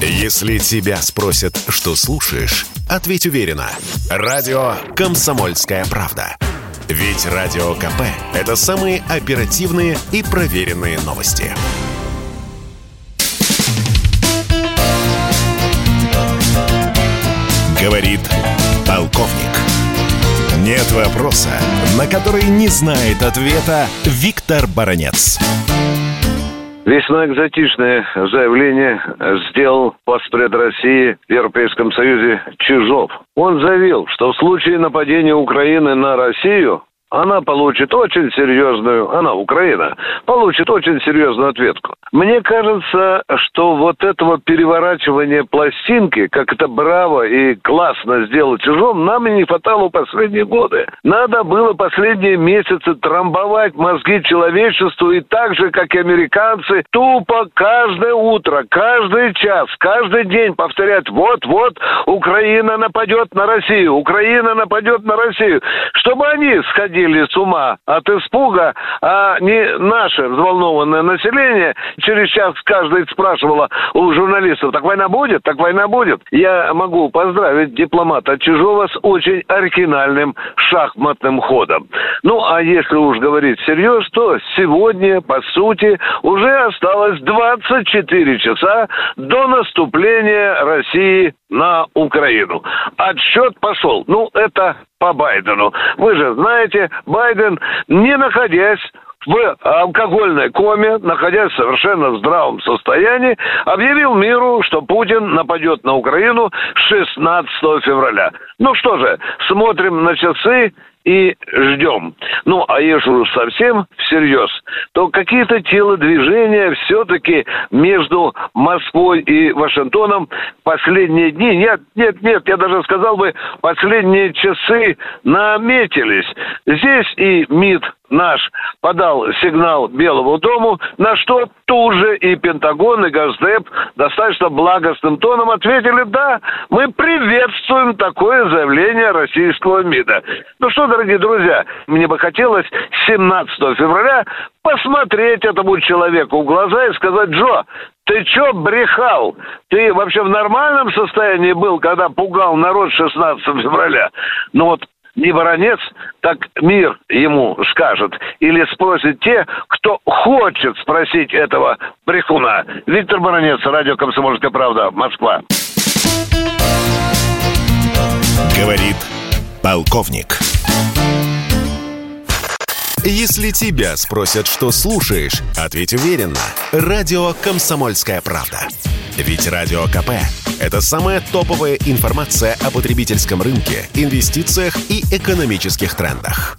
Если тебя спросят, что слушаешь, ответь уверенно. Радио «Комсомольская правда». Ведь Радио КП – это самые оперативные и проверенные новости. Говорит полковник. Нет вопроса, на который не знает ответа Виктор Баранец. Весьма экзотичное заявление сделал постпред России в Европейском Союзе Чижов. Он заявил, что в случае нападения Украины на Россию она получит очень серьезную, она Украина, получит очень серьезную ответку. Мне кажется, что вот этого переворачивания пластинки, как это браво и классно сделал чужом, нам и не хватало последние годы. Надо было последние месяцы трамбовать мозги человечеству и так же, как и американцы, тупо каждое утро, каждый час, каждый день повторять, вот-вот Украина нападет на Россию, Украина нападет на Россию, чтобы они сходили с ума от испуга, а не наше взволнованное население через час каждый спрашивало у журналистов, так война будет, так война будет. Я могу поздравить дипломата Чижова с очень оригинальным шахматным ходом. Ну, а если уж говорить всерьез, то сегодня, по сути, уже осталось 24 часа до наступления России на Украину. Отсчет пошел. Ну, это по Байдену. Вы же знаете, Байден, не находясь в алкогольной коме, находясь в совершенно здравом состоянии, объявил миру, что Путин нападет на Украину 16 февраля. Ну что же, смотрим на часы и ждем. Ну, а если уж совсем всерьез, то какие-то телодвижения все-таки между Москвой и Вашингтоном последние дни, нет, нет, нет, я даже сказал бы, последние часы наметились. Здесь и МИД наш подал сигнал Белому дому, на что тут же и Пентагон, и Газдеп достаточно благостным тоном ответили, да, мы приветствуем такое заявление российского МИДа. Ну что, дорогие друзья, мне бы хотелось 17 февраля посмотреть этому человеку в глаза и сказать, Джо, ты чё брехал? Ты вообще в нормальном состоянии был, когда пугал народ 16 февраля? Ну вот не Воронец, так мир ему скажет. Или спросит те, кто хочет спросить этого брехуна. Виктор Воронец, радио «Комсомольская правда», Москва. Говорит полковник. Если тебя спросят, что слушаешь, ответь уверенно. Радио «Комсомольская правда». Ведь Радио КП – это самая топовая информация о потребительском рынке, инвестициях и экономических трендах.